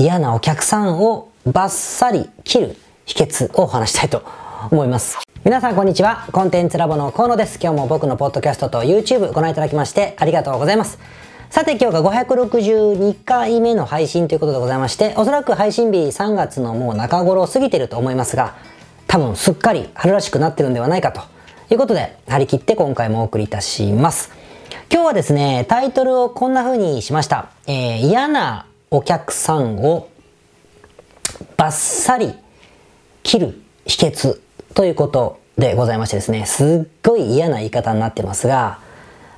嫌なお客さんをバッサリ切る秘訣をお話したいと思います。皆さんこんにちは。コンテンツラボの河野です。今日も僕のポッドキャストと YouTube ご覧いただきましてありがとうございます。さて今日が562回目の配信ということでございまして、おそらく配信日3月のもう中頃過ぎてると思いますが、多分すっかり春らしくなってるんではないかということで、張り切って今回もお送りいたします。今日はですね、タイトルをこんな風にしました。えー、嫌なお客さんをバッサリ切る秘訣ということでございましてですね、すっごい嫌な言い方になってますが、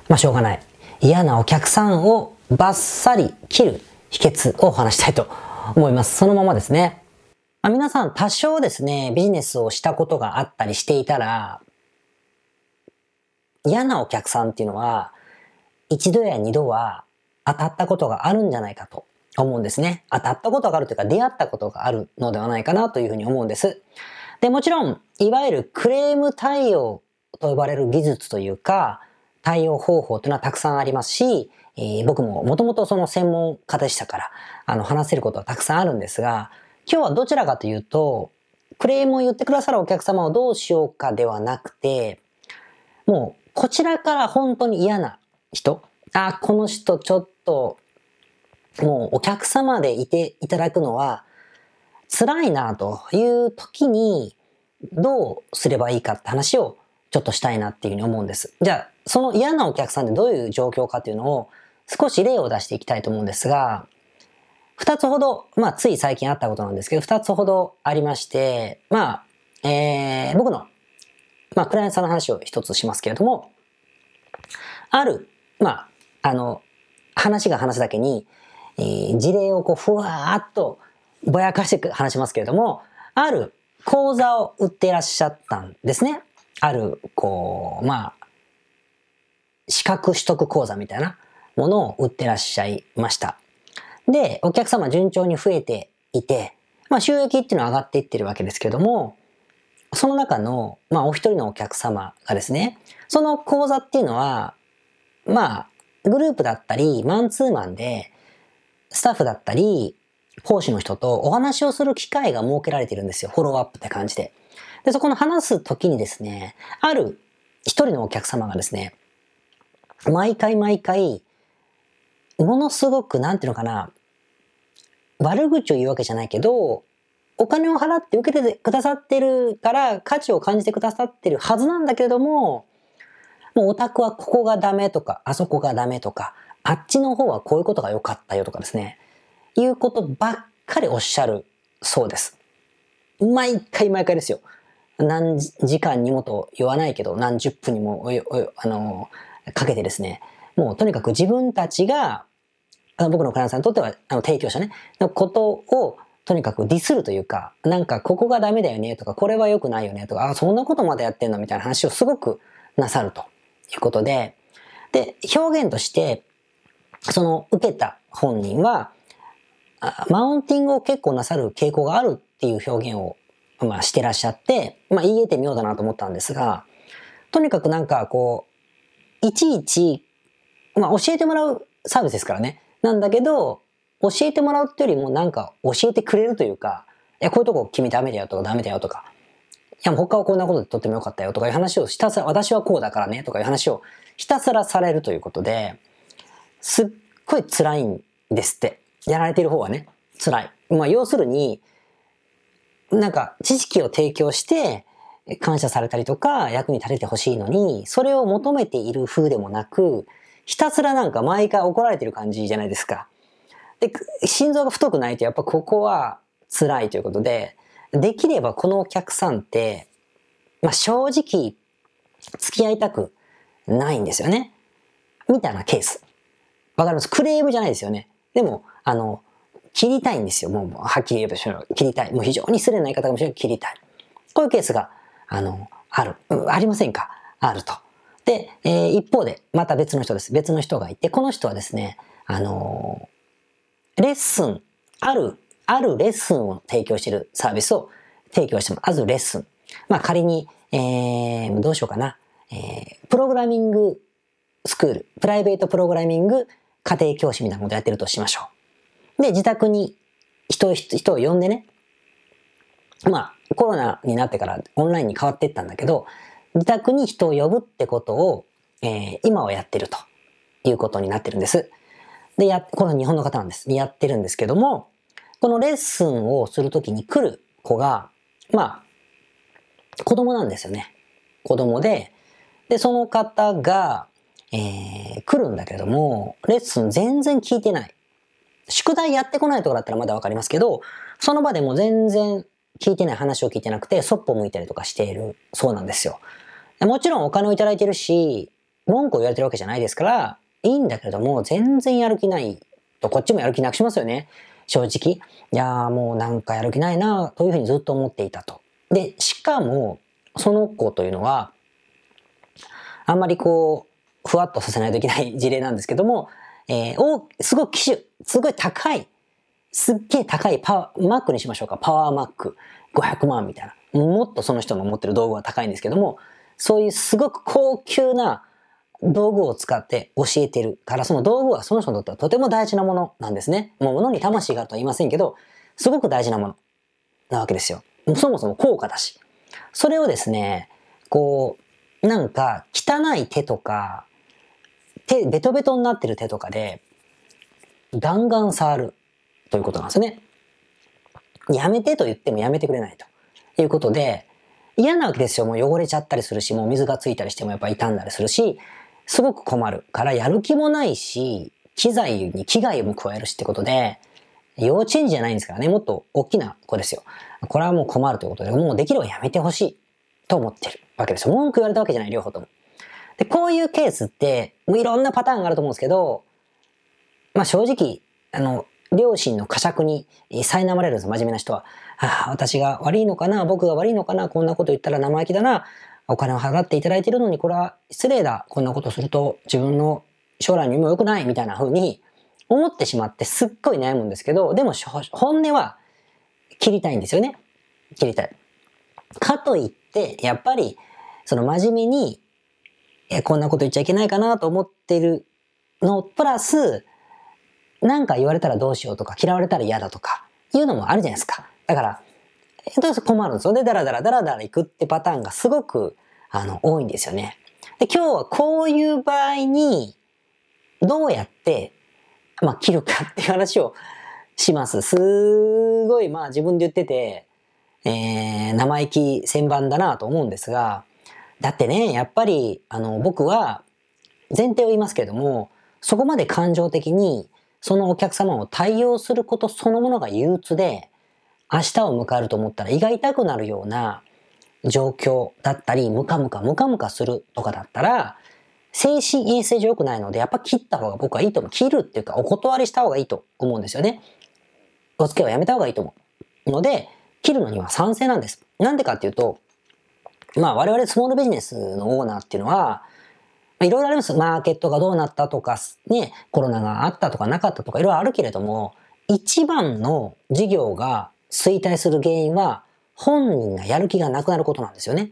まあしょうがない。嫌なお客さんをバッサリ切る秘訣をお話したいと思います。そのままですね。まあ、皆さん多少ですね、ビジネスをしたことがあったりしていたら、嫌なお客さんっていうのは、一度や二度は当たったことがあるんじゃないかと思うんですね。当たったことがあるというか出会ったことがあるのではないかなというふうに思うんです。で、もちろん、いわゆるクレーム対応と呼ばれる技術というか、対応方法というのはたくさんありますし、えー、僕ももともとその専門家でしたから、あの、話せることはたくさんあるんですが、今日はどちらかというと、クレームを言ってくださるお客様をどうしようかではなくて、もう、こちらから本当に嫌な人、あ、この人ちょっともうお客様でいていただくのは辛いなという時にどうすればいいかって話をちょっとしたいなっていうふうに思うんです。じゃあ、その嫌なお客さんってどういう状況かっていうのを少し例を出していきたいと思うんですが、二つほど、まあつい最近あったことなんですけど、二つほどありまして、まあ、えー、僕の、まあクライアントさんの話を一つしますけれども、ある、まあ、あの、話が話すだけに、え、事例をこうふわーっとぼやかして話しますけれども、ある講座を売ってらっしゃったんですね。ある、こう、まあ、資格取得講座みたいなものを売ってらっしゃいました。で、お客様順調に増えていて、まあ収益っていうのは上がっていってるわけですけども、その中の、まあお一人のお客様がですね、その講座っていうのは、まあ、グループだったり、マンツーマンで、スタッフだったり、講師の人とお話をする機会が設けられてるんですよ。フォローアップって感じで。で、そこの話す時にですね、ある一人のお客様がですね、毎回毎回、ものすごく、なんていうのかな、悪口を言うわけじゃないけど、お金を払って受けてくださってるから価値を感じてくださってるはずなんだけれども、もうオタクはここがダメとか、あそこがダメとか、あっちの方はこういうことが良かったよとかですね、いうことばっかりおっしゃるそうです。毎回毎回ですよ。何時間にもと言わないけど、何十分にも、あの、かけてですね、もうとにかく自分たちが、あの僕のクライアントさんにとっては、あの提供者ね、のことをとにかくディスるというか、なんかここがダメだよねとか、これは良くないよねとか、あ、そんなことまでやってんのみたいな話をすごくなさるということで、で、表現として、その受けた本人は、マウンティングを結構なさる傾向があるっていう表現を、まあ、してらっしゃって、まあ、言い得てみようだなと思ったんですが、とにかくなんかこう、いちいち、まあ、教えてもらうサービスですからね。なんだけど、教えてもらうっていうよりもなんか教えてくれるというか、いや、こういうとこ君ダメだよとかダメだよとか、いや、他はこんなことでとってもよかったよとかいう話をひたすら、私はこうだからねとかいう話をひたすらされるということで、すっごい辛いんですって。やられてる方はね、辛い。まあ、要するに、なんか、知識を提供して、感謝されたりとか、役に立ててほしいのに、それを求めている風でもなく、ひたすらなんか毎回怒られてる感じじゃないですか。で、心臓が太くないとやっぱここは辛いということで、できればこのお客さんって、まあ正直、付き合いたくないんですよね。みたいなケース。わかります？クレームじゃないですよね。でも、あの、切りたいんですよ。もう、はっきり言えば、切りたい。もう非常に失礼な言い方かもしれない、切りたい。こういうケースが、あの、ある。ありませんか？あると。で、えー、一方で、また別の人です。別の人がいて、この人はですね、あのー、レッスン、ある、あるレッスンを提供しているサービスを提供してます。あるレッスン。まあ仮に、えー、どうしようかな。えー、プログラミングスクール、プライベートプログラミング家庭教師みたいなことやってるとしましょう。で、自宅に人、人を呼んでね、まあ、コロナになってからオンラインに変わっていったんだけど、自宅に人を呼ぶってことを、えー、今はやってるということになってるんです。で、や、これは日本の方なんです。やってるんですけども、このレッスンをするときに来る子が、まあ、子供なんですよね。子供で、で、その方が、えー、来るんだけれども、レッスン全然聞いてない。宿題やってこないとこだったらまだわかりますけど、その場でも全然聞いてない話を聞いてなくて、そっぽ向いたりとかしているそうなんですよ。もちろんお金をいただいてるし、文句を言われてるわけじゃないですから、いいんだけれども、全然やる気ないと、こっちもやる気なくしますよね。正直。いやーもうなんかやる気ないなというふうにずっと思っていたと。で、しかも、その子というのは、あんまりこう、ふわっとさせないといけない事例なんですけども、えー、お、すごい機種、すごい高い、すっげえ高いパワー、マックにしましょうか。パワーマック。500万みたいな。もっとその人の持ってる道具は高いんですけども、そういうすごく高級な道具を使って教えてるから、その道具はその人にとってはとても大事なものなんですね。もう物に魂があるとは言いませんけど、すごく大事なものなわけですよ。そもそも高価だし。それをですね、こう、なんか汚い手とか、手、ベトベトになってる手とかで、ガンガン触るということなんですね。やめてと言ってもやめてくれないということで、嫌なわけですよ。もう汚れちゃったりするし、もう水がついたりしてもやっぱ傷んだりするし、すごく困るからやる気もないし、機材に危害も加えるしってことで、幼稚園児じゃないんですからね、もっと大きな子ですよ。これはもう困るということで、もうできればやめてほしいと思ってるわけですよ。文句言われたわけじゃない、両方とも。で、こういうケースって、もういろんなパターンがあると思うんですけど、まあ正直、あの、両親の呵責に苛まれるんです、真面目な人は。ああ、私が悪いのかな僕が悪いのかなこんなこと言ったら生意気だなお金を払っていただいてるのにこれは失礼だ。こんなことすると自分の将来にも良くないみたいな風に思ってしまってすっごい悩むんですけど、でも本音は切りたいんですよね。切りたい。かといって、やっぱり、その真面目に、え、こんなこと言っちゃいけないかなと思ってるの、プラス、なんか言われたらどうしようとか、嫌われたら嫌だとか、いうのもあるじゃないですか。だから、えっと、困るんですよ。で、だらだらだらだら行くってパターンがすごく、あの、多いんですよね。で、今日はこういう場合に、どうやって、まあ、切るかっていう話をします。すごい、まあ、自分で言ってて、えー、生意気千番だなと思うんですが、だってね、やっぱり、あの、僕は、前提を言いますけれども、そこまで感情的に、そのお客様を対応することそのものが憂鬱で、明日を迎えると思ったら胃が痛くなるような状況だったり、ムカムカムカムカするとかだったら、精神衛生上良くないので、やっぱ切った方が僕はいいと思う。切るっていうか、お断りした方がいいと思うんですよね。お付き合いはやめた方がいいと思う。ので、切るのには賛成なんです。なんでかっていうと、まあ我々スモールビジネスのオーナーっていうのは、いろいろあります。マーケットがどうなったとか、ね、コロナがあったとかなかったとかいろいろあるけれども、一番の事業が衰退する原因は、本人がやる気がなくなることなんですよね。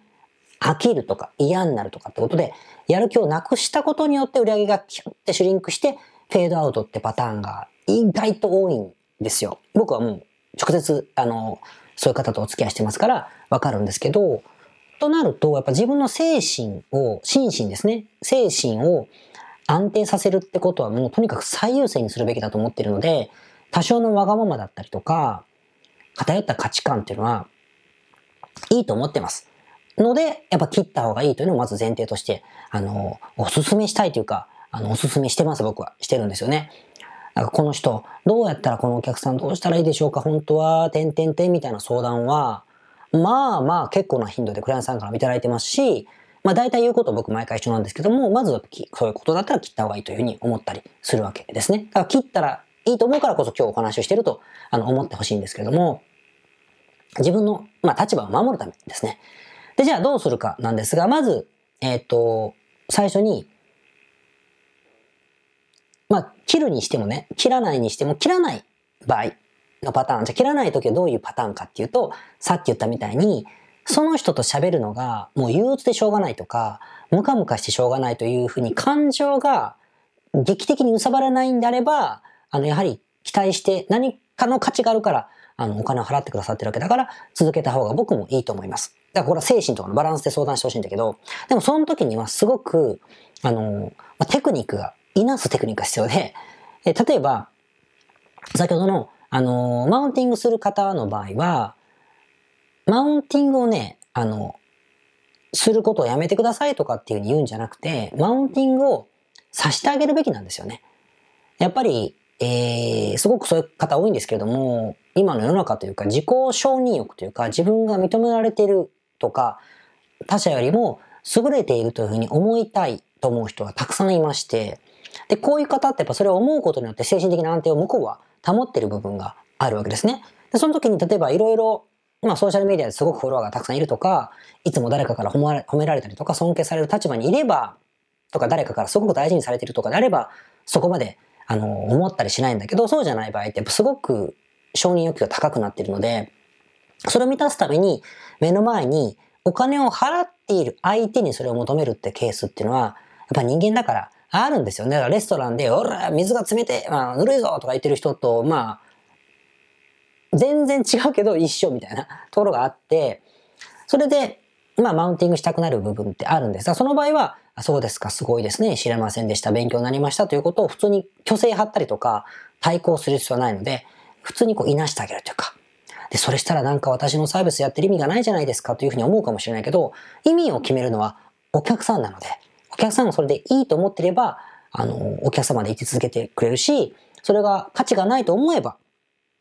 飽きるとか嫌になるとかってことで、やる気をなくしたことによって売り上げがキュッてシュリンクして、フェードアウトってパターンが意外と多いんですよ。僕はもう直接、あの、そういう方とお付き合いしてますからわかるんですけど、となると、やっぱ自分の精神を、心身ですね、精神を安定させるってことはもうとにかく最優先にするべきだと思ってるので、多少のわがままだったりとか、偏った価値観っていうのは、いいと思ってます。ので、やっぱ切った方がいいというのをまず前提として、あの、おすすめしたいというか、あの、おすすめしてます、僕は。してるんですよね。なんかこの人、どうやったらこのお客さんどうしたらいいでしょうか本当は、点々点みたいな相談は、まあまあ結構な頻度でクライアントさんからいただいてますし、まあ大体言うこと僕毎回一緒なんですけども、まずはそういうことだったら切った方がいいというふうに思ったりするわけですね。だから切ったらいいと思うからこそ今日お話をしてると、あの、思ってほしいんですけども、自分の、まあ、立場を守るためですね。で、じゃあどうするかなんですが、まず、えっ、ー、と、最初に、まあ、切るにしてもね、切らないにしても、切らない場合のパターン。じゃ切らない時はどういうパターンかっていうと、さっき言ったみたいに、その人と喋るのがもう憂鬱でしょうがないとか、ムカムカしてしょうがないというふうに感情が劇的に揺さばらないんであれば、あの、やはり期待して何かの価値があるから、あの、お金を払ってくださってるわけだから、続けた方が僕もいいと思います。だからこれは精神とかのバランスで相談してほしいんだけど、でもその時にはすごく、あの、テクニックが、いなすテクニックが必要で、え例えば、先ほどの、あの、マウンティングする方の場合は、マウンティングをね、あの、することをやめてくださいとかっていうふうに言うんじゃなくて、マウンティングをさしてあげるべきなんですよね。やっぱり、えー、すごくそういう方多いんですけれども、今の世の中というか自己承認欲というか自分が認められているとか、他者よりも優れているというふうに思いたいと思う人がたくさんいまして、で、こういう方ってやっぱそれを思うことによって精神的な安定を向こうは保ってる部分があるわけですね。で、その時に例えばいろいろまあソーシャルメディアですごくフォロワーがたくさんいるとか、いつも誰かから褒められたりとか尊敬される立場にいれば、とか誰かからすごく大事にされてるとかであれば、そこまで、あの、思ったりしないんだけど、そうじゃない場合ってすごく承認欲求が高くなっているので、それを満たすために目の前にお金を払っている相手にそれを求めるってケースっていうのは、やっぱ人間だからあるんですよね。だからレストランで、おら、水が冷て、まあ、ぬるいぞとか言ってる人と、まあ、全然違うけど一緒みたいな ところがあって、それで、まあ、マウンティングしたくなる部分ってあるんですが、その場合は、そうですか、すごいですね、知れませんでした、勉強になりましたということを普通に虚勢張ったりとか、対抗する必要はないので、普通にこう、いなしてあげるというか、で、それしたらなんか私のサービスやってる意味がないじゃないですかというふうに思うかもしれないけど、意味を決めるのはお客さんなので、客さんがそれでいいと思ってれば、あの、お客様で生き続けてくれるし、それが価値がないと思えば、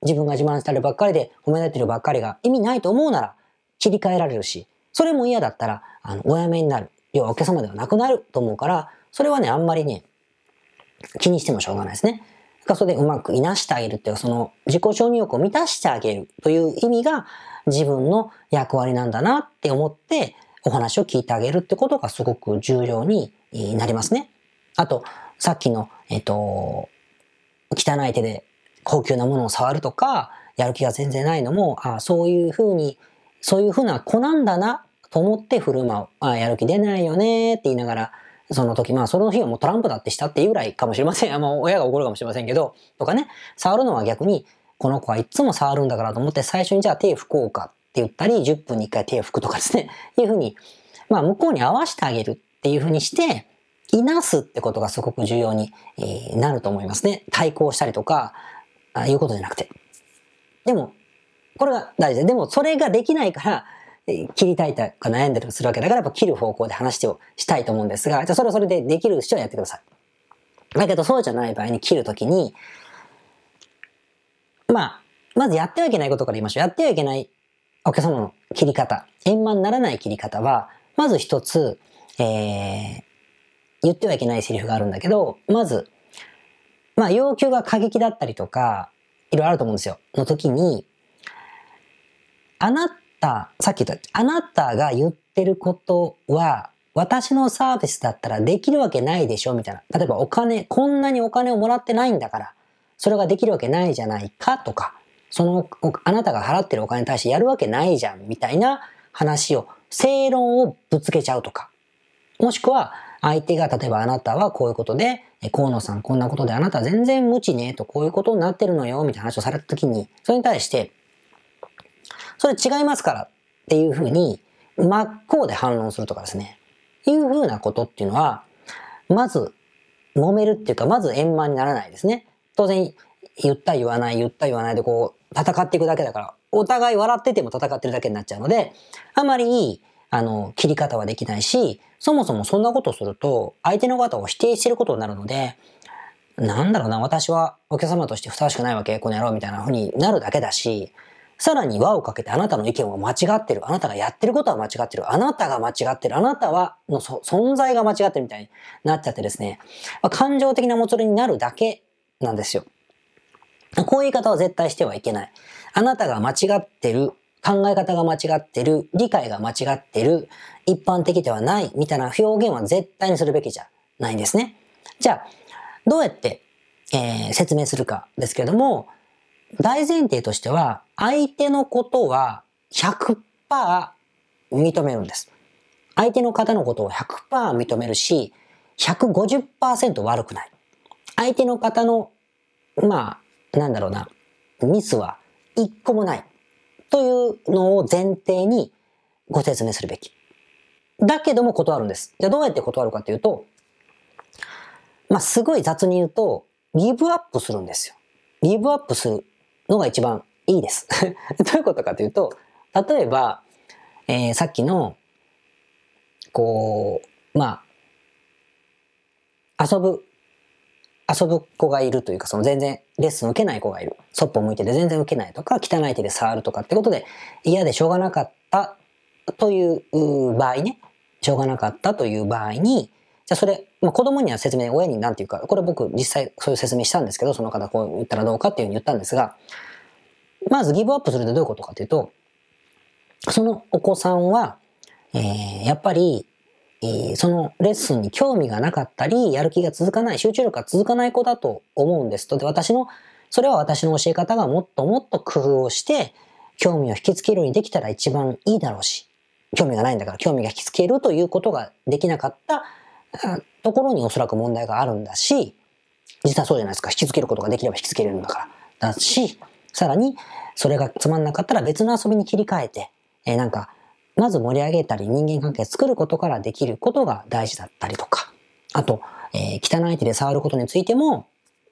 自分が自慢してるばっかりで褒められてるばっかりが意味ないと思うなら切り替えられるし、それも嫌だったら、あの、お辞めになる。要はお客様ではなくなると思うから、それはね、あんまりね、気にしてもしょうがないですね。かそれでうまくいなしてあげるっていう、その自己承認欲を満たしてあげるという意味が自分の役割なんだなって思ってお話を聞いてあげるってことがすごく重要になりますね。あと、さっきの、えっと、汚い手で高級なものを触るとか、やる気が全然ないのも、あそういうふうに、そういうふうな子なんだなと思って振る舞う。あやる気出ないよねって言いながら、その時、まあその日はもうトランプだってしたっていうぐらいかもしれません。もう親が怒るかもしれませんけど、とかね、触るのは逆に、この子はいつも触るんだからと思って最初にじゃあ手拭こうか言ったり、10分に1回手を拭くとかですね、いうふうに、まあ向こうに合わせてあげるっていうふうにして、いなすってことがすごく重要になると思いますね。対抗したりとか、あいうことじゃなくて。でも、これが大事で、でもそれができないから、切りたいとか悩んでるするわけだから、やっぱ切る方向で話をしたいと思うんですが、じゃあそれはそれでできる人はやってください。だけどそうじゃない場合に切るときに、まあ、まずやってはいけないことから言いましょう。やってはいけないお客様の切り方、円満ならない切り方は、まず一つ、えー、言ってはいけないセリフがあるんだけど、まず、まあ要求が過激だったりとか、いろいろあると思うんですよ。の時に、あなた、さっき言った、あなたが言ってることは、私のサービスだったらできるわけないでしょみたいな。例えばお金、こんなにお金をもらってないんだから、それができるわけないじゃないかとか、その、あなたが払ってるお金に対してやるわけないじゃんみたいな話を、正論をぶつけちゃうとか。もしくは、相手が例えばあなたはこういうことで、河野さんこんなことであなた全然無知ねとこういうことになってるのよみたいな話をされた時に、それに対して、それ違いますからっていうふうに真っ向で反論するとかですね。いうふうなことっていうのは、まず揉めるっていうか、まず円満にならないですね。当然、言った言わない、言った言わないでこう、戦っていくだけだから、お互い笑ってても戦ってるだけになっちゃうので、あまりいい、あの、切り方はできないし、そもそもそんなことすると、相手の方を否定してることになるので、なんだろうな、私はお客様としてふさわしくないわけ、この野郎みたいな風になるだけだし、さらに輪をかけてあなたの意見は間違ってる。あなたがやってることは間違ってる。あなたが間違ってる。あなたは、の存在が間違ってるみたいになっちゃってですね、まあ、感情的なもつれになるだけなんですよ。こういう言い方は絶対してはいけない。あなたが間違ってる。考え方が間違ってる。理解が間違ってる。一般的ではない。みたいな表現は絶対にするべきじゃないんですね。じゃあ、どうやって、えー、説明するかですけれども、大前提としては、相手のことは100%認めるんです。相手の方のことを100%認めるし、150%悪くない。相手の方の、まあ、なんだろうな、ミスは一個もないというのを前提にご説明するべき。だけども断るんです。じゃあどうやって断るかというと、まあ、すごい雑に言うと、ギブアップするんですよ。ギブアップするのが一番いいです。どういうことかというと、例えば、えー、さっきの、こう、まあ、遊ぶ、遊ぶ子がいるというか、その全然レッスン受けない子がいる。そっぽ向いてて全然受けないとか、汚い手で触るとかってことで嫌でしょうがなかったという場合ね、しょうがなかったという場合に、じゃあそれ、まあ、子供には説明、親になんていうか、これ僕実際そういう説明したんですけど、その方こう言ったらどうかっていうふうに言ったんですが、まずギブアップするってどういうことかというと、そのお子さんは、えー、やっぱり、そのレッスンに興味がなかったり、やる気が続かない、集中力が続かない子だと思うんですと。で、私の、それは私の教え方がもっともっと工夫をして、興味を引きつけるようにできたら一番いいだろうし、興味がないんだから興味が引きつけるということができなかったところにおそらく問題があるんだし、実はそうじゃないですか。引きつけることができれば引きつけるんだから。だし、さらに、それがつまんなかったら別の遊びに切り替えて、えー、なんか、まず盛り上げたり人間関係作ることからできることが大事だったりとか、あと、えー、汚い手で触ることについても、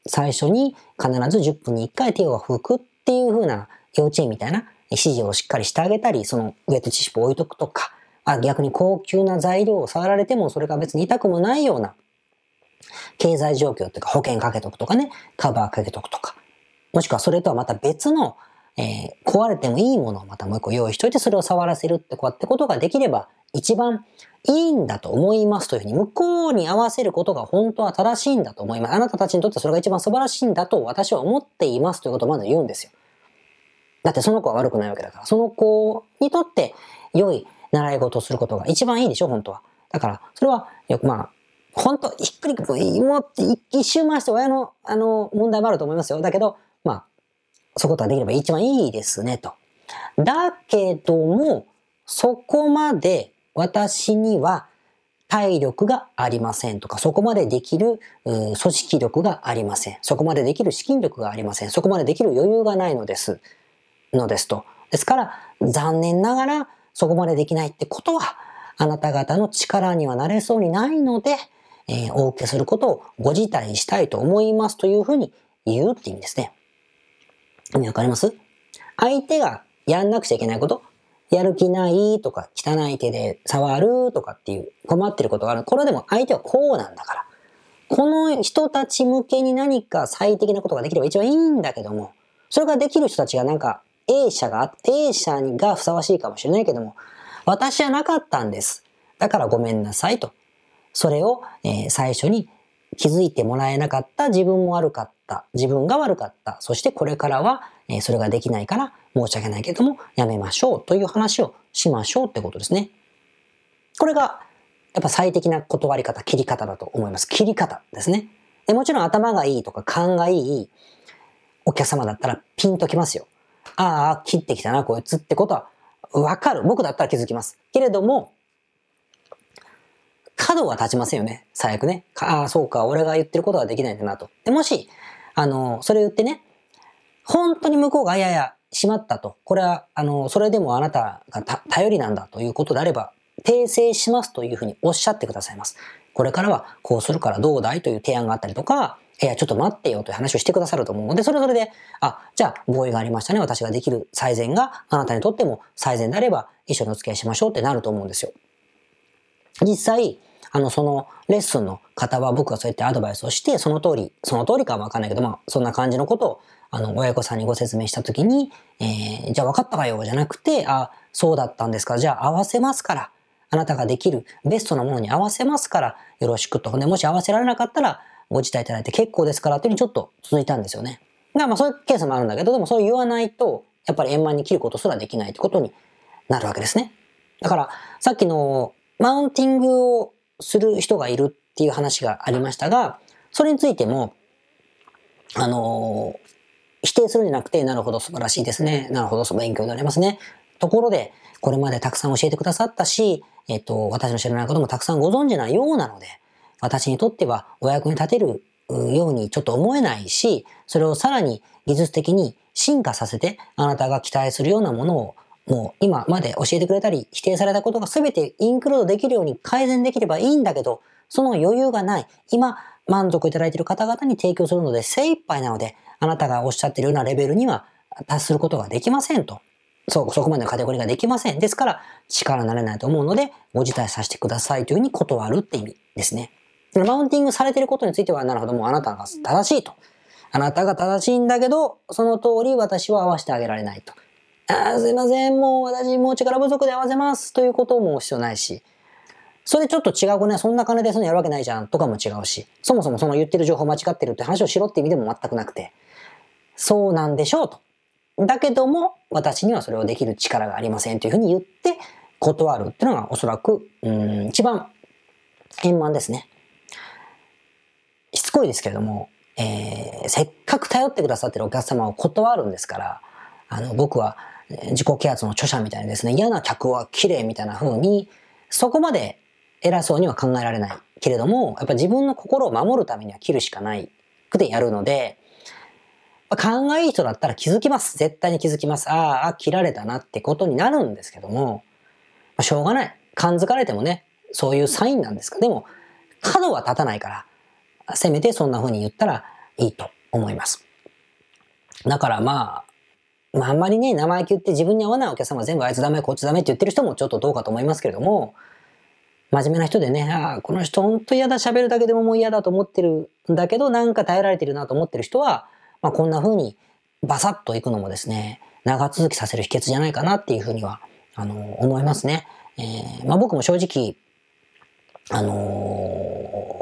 最初に必ず10分に1回手を拭くっていう風な幼稚園みたいな指示をしっかりしてあげたり、そのウェットチップを置いとくとか、あ逆に高級な材料を触られてもそれが別に痛くもないような経済状況っていうか保険かけとくとかね、カバーかけとくとか、もしくはそれとはまた別の、えー、壊れてもいいものをまたもう一個用意しといてそれを触らせるってこうやってことができれば一番いいんだと思いますというふうに向こうに合わせることが本当は正しいんだと思います。あなたたちにとってそれが一番素晴らしいんだと私は思っていますということをまず言うんですよ。だってその子は悪くないわけだから、その子にとって良い習い事をすることが一番いいでしょ、本当は。だから、それは、よくまあ、本当ひっくり、もう一周回して親の、あの、問題もあると思いますよ。だけど、そういうことができれば一番いいですね、と。だけども、そこまで私には体力がありませんとか、そこまでできる組織力がありません。そこまでできる資金力がありません。そこまでできる余裕がないのです。のですと。ですから、残念ながらそこまでできないってことは、あなた方の力にはなれそうにないので、えー、お受けすることをご辞退したいと思いますというふうに言うって意味ですね。意味わかります？相手がやんなくちゃいけないこと、やる気ないとか、汚い手で触るとかっていう困ってることがある。これでも相手はこうなんだから。この人たち向けに何か最適なことができれば一番いいんだけども、それができる人たちがなんか A 社が、A 社がふさわしいかもしれないけども、私はなかったんです。だからごめんなさいと。それを、えー、最初に気づいてもらえなかった自分も悪かった。自分が悪かった。そしてこれからは、え、それができないから申し訳ないけどもやめましょうという話をしましょうってことですね。これがやっぱ最適な断り方、切り方だと思います。切り方ですね。でもちろん頭がいいとか勘がいいお客様だったらピンときますよ。ああ、切ってきたな、こいつってことはわかる。僕だったら気づきます。けれども、角は立ちませんよね。最悪ね。ああ、そうか、俺が言ってることはできないんだなと。でもし、あの、それ言ってね、本当に向こうが、いやいや、しまったと。これは、あの、それでもあなたが頼りなんだということであれば、訂正しますというふうにおっしゃってくださいます。これからはこうするからどうだいという提案があったりとか、いや、ちょっと待ってよという話をしてくださると思うので、それぞれで、あ、じゃあ合意がありましたね。私ができる最善があなたにとっても最善であれば一緒にお付き合いしましょうってなると思うんですよ。実際、あの、そのレッスンの方は僕がそうやってアドバイスをして、その通り、その通りかはわかんないけど、まあ、そんな感じのことを、あの、親子さんにご説明したときに、えー、じゃあ分かったかよ、じゃなくて、あ、そうだったんですか、じゃあ合わせますから、あなたができるベストなものに合わせますから、よろしくと。で、もし合わせられなかったら、ご辞退いただいて結構ですからっていうにちょっと続いたんですよね。だからまあそういうケースもあるんだけど、でもそう言わないと、やっぱり円満に切ることすらできないってことになるわけですね。だから、さっきのマウンティングをする人がいるっていう話がありましたが、それについても、あの否定するんじゃなくて、なるほど素晴らしいですね。なるほど、勉強になりますね。ところで、これまでたくさん教えてくださったし、えっと、私の知らないこともたくさんご存知なようなので、私にとってはお役に立てるようにちょっと思えないし、それをさらに技術的に進化させて、あなたが期待するようなものを、もう今まで教えてくれたり、否定されたことが全てインクルードできるように改善できればいいんだけど、その余裕がない。今、満足いただいている方々に提供するので精一杯なので、あなたがおっしゃっているようなレベルには達することができませんと。そう、そこまでのカテゴリーができません。ですから、力になれないと思うので、ご辞退させてくださいというふうに断るって意味ですね。マウンティングされていることについては、なるほど、もうあなたが正しいと。あなたが正しいんだけど、その通り私は合わせてあげられないと。あすいません、もう私もう力不足で合わせますということも必要ないし、それちょっと違うね、そんな金でそのやるわけないじゃん。とかも違うし、そもそもその言ってる情報間違ってるって話をしろって意味でも全くなくて、そうなんでしょうと。だけども、私にはそれをできる力がありませんというふうに言って断るっていうのがおそらく、うん、一番円満ですね。しつこいですけれども、えー、せっかく頼ってくださってるお客様を断るんですから、あの、僕は自己啓発の著者みたいにですね、嫌な客は綺麗みたいな風に、そこまで偉そうには考えられないけれども、やっぱ自分の心を守るためには切るしかないくてやるので、勘がいい人だったら気づきます。絶対に気づきます。ああ、切られたなってことになるんですけども、まあ、しょうがない。感づかれてもね、そういうサインなんですか。でも、角は立たないから、せめてそんな風に言ったらいいと思います。だからまあ、まああんまりね、生意気言って自分に合わないお客様全部あいつダメ、こっちダメって言ってる人もちょっとどうかと思いますけれども、真面目な人でね、あ、この人ほんと嫌だ、喋るだけでももう嫌だと思ってるんだけど、なんか耐えられてるなと思ってる人は、まあ、こんな風にバサッといくのもですね、長続きさせる秘訣じゃないかなっていうふうには、あの、思いますね。えー、まあ、僕も正直、あの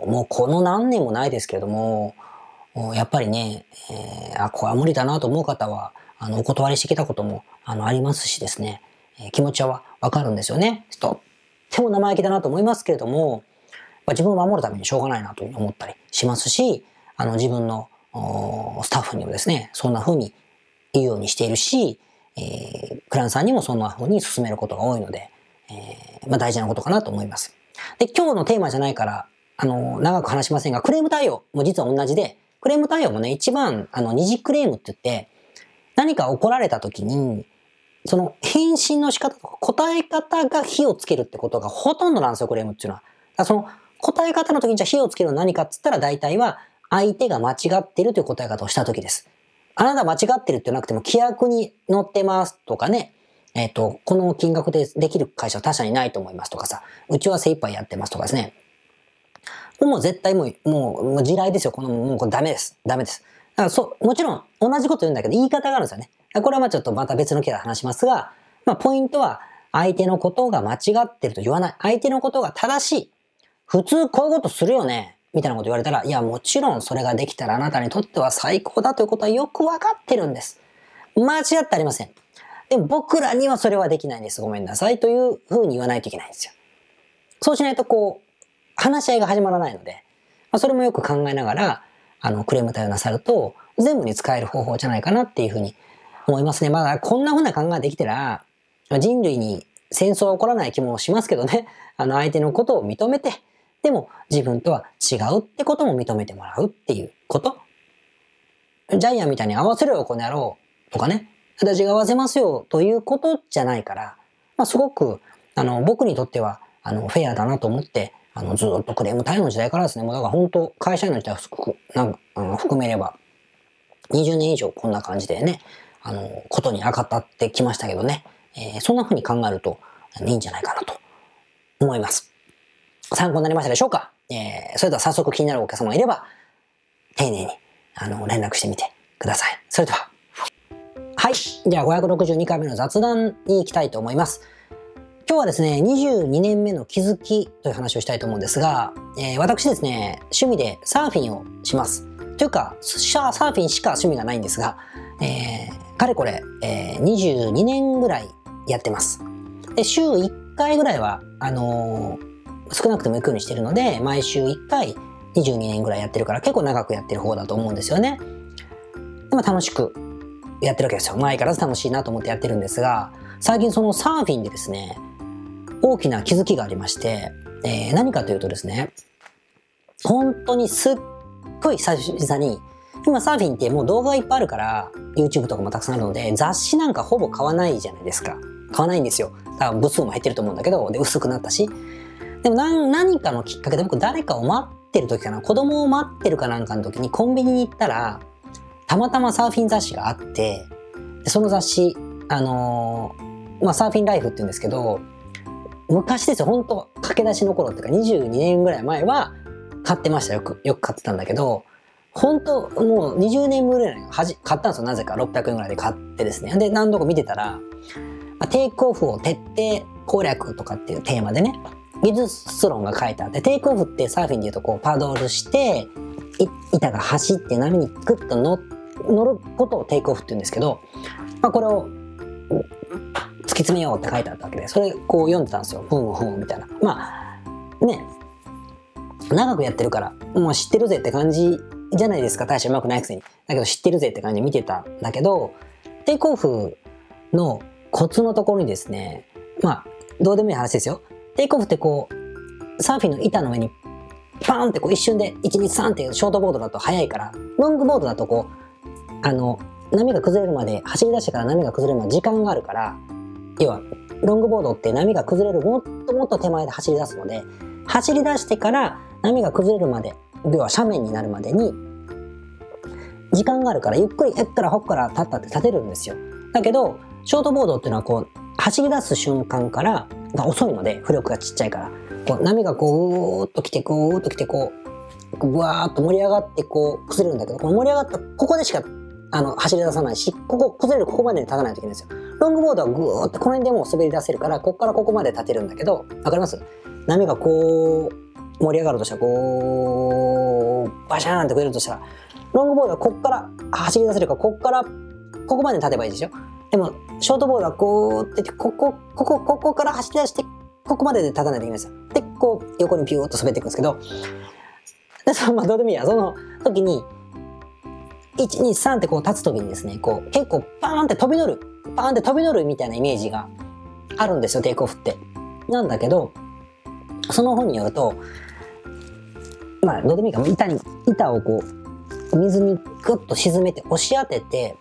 ー、もうこの何年もないですけれども、やっぱりね、えー、あ、これは無理だなと思う方は、あの、お断りしてきたことも、あの、ありますしですね、えー、気持ちはわかるんですよね。とっても生意気だなと思いますけれどもま、自分を守るためにしょうがないなと思ったりしますし、あの、自分のスタッフにもですね、そんな風に言うようにしているし、えー、クランさんにもそんな風に進めることが多いので、えー、まあ大事なことかなと思います。で、今日のテーマじゃないから、あの、長く話しませんが、クレーム対応も実は同じで、クレーム対応もね、一番、あの、二次クレームって言って、何か怒られた時に、その返信の仕方とか答え方が火をつけるってことがほとんどなんですよ、クレームっていうのは。その答え方の時にじゃあ火をつけるのは何かっつったら大体は相手が間違ってるという答え方をしたときです。あなた間違ってるってなくても規約に載ってますとかね、えっ、ー、と、この金額でできる会社は他社にないと思いますとかさ、うちは精一杯やってますとかですね。もう絶対もう、もう、もう地雷ですよ。この、もうこれダメです。ダメです。だからそう、もちろん同じこと言うんだけど言い方があるんですよね。これはまあちょっとまた別の機会で話しますが、まあポイントは相手のことが間違ってると言わない。相手のことが正しい。普通こういうことするよね。みたいなこと言われたら、いや、もちろんそれができたらあなたにとっては最高だということはよくわかってるんです。間違ってありません。でも僕らにはそれはできないんです。ごめんなさい。というふうに言わないといけないんですよ。そうしないとこう、話し合いが始まらないので、まあ、それもよく考えながら、あの、クレーム対応なさると、全部に使える方法じゃないかなっていうふうに思いますね。まだこんなふうな考えできたら、人類に戦争は起こらない気もしますけどね、あの相手のことを認めて、でも自分とは違うってことも認めてもらうっていうこと。ジャイアンみたいに合わせろよ、この野郎とかね。私が合わせますよということじゃないから、まあ、すごく、あの、僕にとっては、あの、フェアだなと思って、あの、ずっとクレーム対応の時代からですね、もうだから本当、会社員の時代なんか、あの含めれば、20年以上こんな感じでね、あの、ことに赤たってきましたけどね、えー、そんな風に考えるといいんじゃないかなと思います。参考になりましたでしょうか？えー、それでは早速気になるお客様いれば、丁寧に、あの、連絡してみてください。それでは。はい。じゃあ、562回目の雑談に行きたいと思います。今日はですね、22年目の気づきという話をしたいと思うんですが、えー、私ですね、趣味でサーフィンをします。というか、サーフィンしか趣味がないんですが、えー、かれこれ、えー、22年ぐらいやってます。で、週1回ぐらいは、あのー少なくても行くようにしてるので、毎週1回22年ぐらいやってるから結構長くやってる方だと思うんですよね。でも楽しくやってるわけですよ。前から楽しいなと思ってやってるんですが、最近そのサーフィンでですね、大きな気づきがありまして、えー、何かというとですね、本当にすっごい久々に今サーフィンってもう動画がいっぱいあるから、YouTube とかもたくさんあるので、雑誌なんかほぼ買わないじゃないですか。買わないんですよ。多分部数も減ってると思うんだけど、で、薄くなったし。でも何何かのきっかけで僕誰かを待ってる時かな、子供を待ってるかなんかの時にコンビニに行ったら、たまたまサーフィン雑誌があって、その雑誌、あのー、まあ、サーフィンライフって言うんですけど、昔ですよ、本当駆け出しの頃っていうか22年ぐらい前は買ってましたよく、よく買ってたんだけど、本当もう20年ぐらいはじ買ったんですよ、なぜか600円ぐらいで買ってですね。で、何度か見てたら、テイクオフを徹底攻略とかっていうテーマでね、技術論が書いてあって、テイクオフってサーフィンで言うとこうパドルして、板が走って波にグッと乗乗ることをテイクオフって言うんですけど、まあ、これを突き詰めようって書いてあったわけで、それこう読んでたんですよ。ふんふんみたいな。まあ、ね、長くやってるから、もう知ってるぜって感じじゃないですか。大して上手くないくせに。だけど知ってるぜって感じ見てたんだけど、テイクオフのコツのところにですね、まあ、どうでもいい話ですよ。テイクオフってこう、サーフィンの板の上にパーンってこう一瞬で1、2、3っていうショートボードだと速いから、ロングボードだとこう、あの、波が崩れるまで、走り出してから波が崩れるまで時間があるから、要は、ロングボードって波が崩れるもっともっと手前で走り出すので、走り出してから波が崩れるまで、要は斜面になるまでに、時間があるからゆっくりえっからほっから立ったって立てるんですよ。だけど、ショートボードっていうのはこう、走り出す瞬間からが遅いので、浮力がちっちゃいから。こう波がこう、うーっと来て、こう、うーっと来て、こう、ぐわーっと盛り上がって、こう、崩れるんだけど、この盛り上がった、ここでしか、あの、走り出さないし、ここ、崩れるここまで立たないといけないんですよ。ロングボードはぐーって、この辺でもう滑り出せるから、ここからここまで立てるんだけど、わかります？波がこう、盛り上がるとしたら、こう、バシャーンって増えるとしたら、ロングボードはここから走り出せるから、ここから、ここまで立てばいいでしょでも、ショートボードはこうって、ここ、ここ、ここから走り出して、ここまでで立たないといけないんですよ。で、こう、横にピューッと滑っていくんですけど、で、その、まあ、どうでもいいや。その時に、1、2、3ってこう立つ時にですね、こう、結構パーンって飛び乗る、パーンって飛び乗るみたいなイメージがあるんですよ、テイクオフって。なんだけど、その本によると、まあ、どうでもいいかも、板に、板をこう、水にグッと沈めて押し当てて、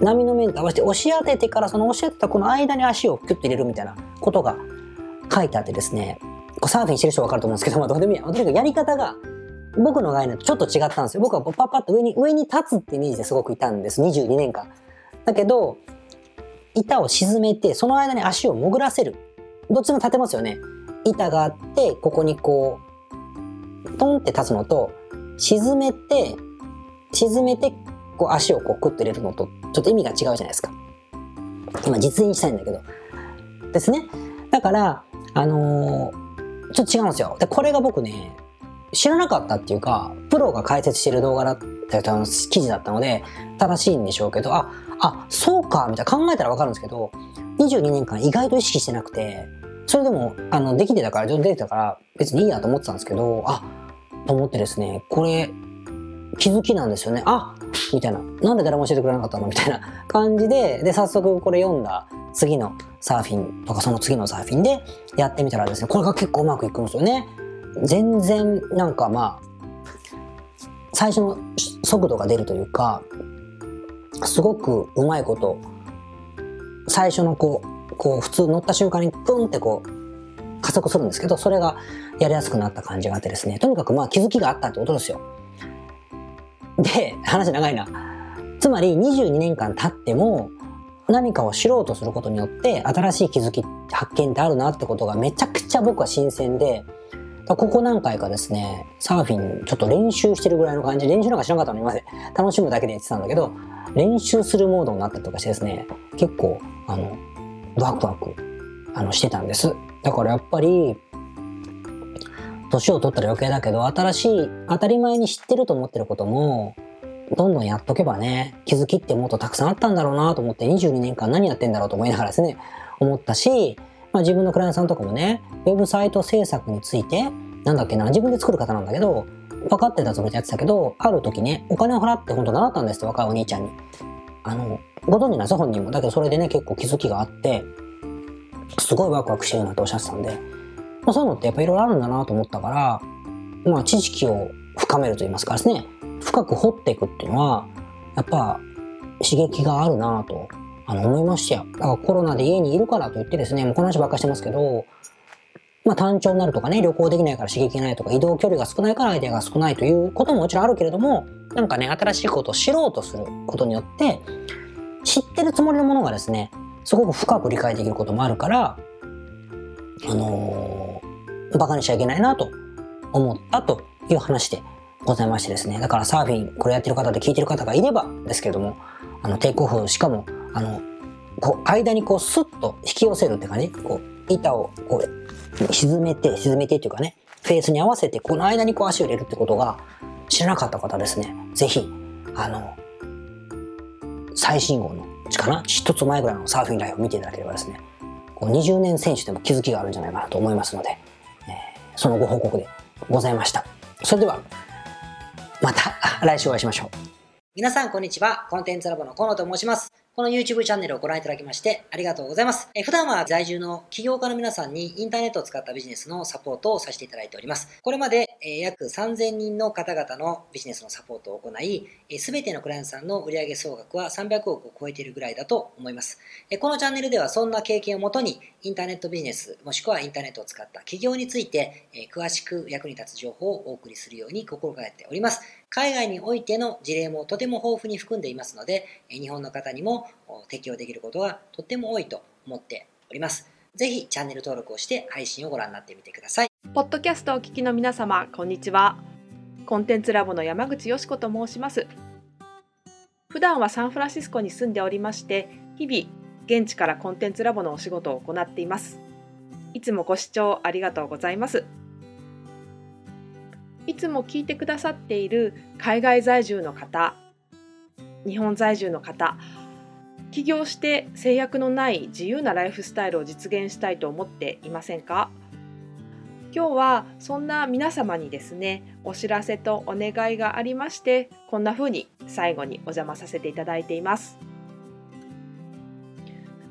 波の面と合わせて押し当ててからその押し当てたこの間に足をキュッと入れるみたいなことが書いてあってですね、こうサーフィンしてる人わかると思うんですけど、まあどうでもいいや。とにかくやり方が僕の概念とちょっと違ったんですよ。僕はパッパッと上に、上に立つってイメージですごくいたんです。22年間。だけど、板を沈めて、その間に足を潜らせる。どっちも立てますよね。板があって、ここにこう、トンって立つのと、沈めて、沈めて、こう足をこうクッと入れるのと、ちょっと意味が違うじゃないですか。今実演したいんだけど。ですね。だから、あのー、ちょっと違うんですよ。で、これが僕ね、知らなかったっていうか、プロが解説してる動画だった記事だったので、正しいんでしょうけど、あ、あ、そうか、みたいな考えたらわかるんですけど、22年間意外と意識してなくて、それでも、あの、できてたから、上手出てたから、別にいいやと思ってたんですけど、あ、と思ってですね、これ、気づきなんですよね。あみたいな。なんで誰も教えてくれなかったの？みたいな感じで、で、早速これ読んだ次のサーフィンとかその次のサーフィンでやってみたらですね、これが結構うまくいくんですよね。全然なんかまあ、最初の速度が出るというか、すごくうまいこと、最初のこう、こう普通乗った瞬間にプンってこう加速するんですけど、それがやりやすくなった感じがあってですね、とにかくまあ気づきがあったってことですよ。で、話長いな。つまり22年間経っても、何かを知ろうとすることによって新しい気づき発見ってあるなってことがめちゃくちゃ僕は新鮮でここ何回かですねサーフィンちょっと練習してるぐらいの感じ練習なんかしなかったのにまで。楽しむだけでやってたんだけど練習するモードになったりとかしてですね結構あのワクワクあのしてたんです。だからやっぱり年を取ったら余計だけど新しい当たり前に知ってると思ってることもどんどんやっとけばね、気づきってもっとたくさんあったんだろうなと思って22年間何やってんだろうと思いながらですね、思ったし、まあ自分のクライアントさんとかもね、ウェブサイト制作について、なんだっけな、自分で作る方なんだけど、分かってたつもりでやってたけど、ある時ね、お金を払って本当習ったんですって若いお兄ちゃんに。あの、ご存知なんですよ、本人も。だけどそれでね、結構気づきがあって、すごいワクワクしてるなっておっしゃってたんで、まあ、そういうのってやっぱいろいろあるんだなと思ったから、まあ知識を深めると言いますかですね、深く掘っていくっていうのは、やっぱ刺激があるなとあの思いましたよ。だからコロナで家にいるからといってですね、もうこの話ばっかしてますけど、まあ単調になるとかね、旅行できないから刺激がないとか、移動距離が少ないからアイデアが少ないということももちろんあるけれども、なんかね、新しいことを知ろうとすることによって、知ってるつもりのものがですね、すごく深く理解できることもあるから、あのー、バカにしちゃいけないなと思ったという話でございましてですね。だからサーフィン、これやってる方で聞いてる方がいればですけれども、あの、テイクオフ、しかも、あの、こう、間にこう、スッと引き寄せるって感じこう、板をこう、沈めて、沈めてっていうかね、フェースに合わせて、この間にこう足を入れるってことが知らなかった方ですね。ぜひ、あの、最新号の、かな一つ前ぐらいのサーフィンライフを見ていただければですね、こう20年選手でも気づきがあるんじゃないかなと思いますので、えー、そのご報告でございました。それでは、また来週お会いしましょう。皆さん、こんにちは。コンテンツラボの河野と申します。この YouTube チャンネルをご覧いただきましてありがとうございます。え普段は在住の起業家の皆さんにインターネットを使ったビジネスのサポートをさせていただいております。これまで、え約3000人の方々のビジネスのサポートを行い、すべてのクライアントさんの売上総額は300億を超えているぐらいだと思います。えこのチャンネルではそんな経験をもとにインターネットビジネスもしくはインターネットを使った起業について、え詳しく役に立つ情報をお送りするように心がけております。海外においての事例もとても豊富に含んでいますので、日本の方にも適用できることがとっても多いと思っております。ぜひチャンネル登録をして配信をご覧になってみてください。ポッドキャストをお聞きの皆様、こんにちは。コンテンツラボの山口よしこと申します。普段はサンフランシスコに住んでおりまして、日々現地からコンテンツラボのお仕事を行っています。いつもご視聴ありがとうございます。いつも聞いてくださっている海外在住の方、日本在住の方、起業して制約のない自由なライフスタイルを実現したいと思っていませんか？今日はそんな皆様にですねお知らせとお願いがありましてこんな風に最後にお邪魔させていただいています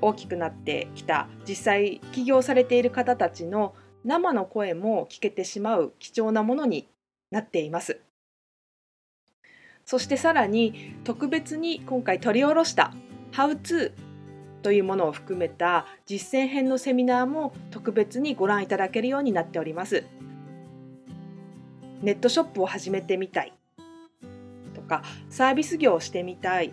大きくなってきた実際起業されている方たちの生の声も聞けてしまう貴重なものになっています。そしてさらに特別に今回取り下ろした「How to」というものを含めた実践編のセミナーも特別にご覧いただけるようになっております。ネットショップを始めてみたいとかサービス業をしてみたい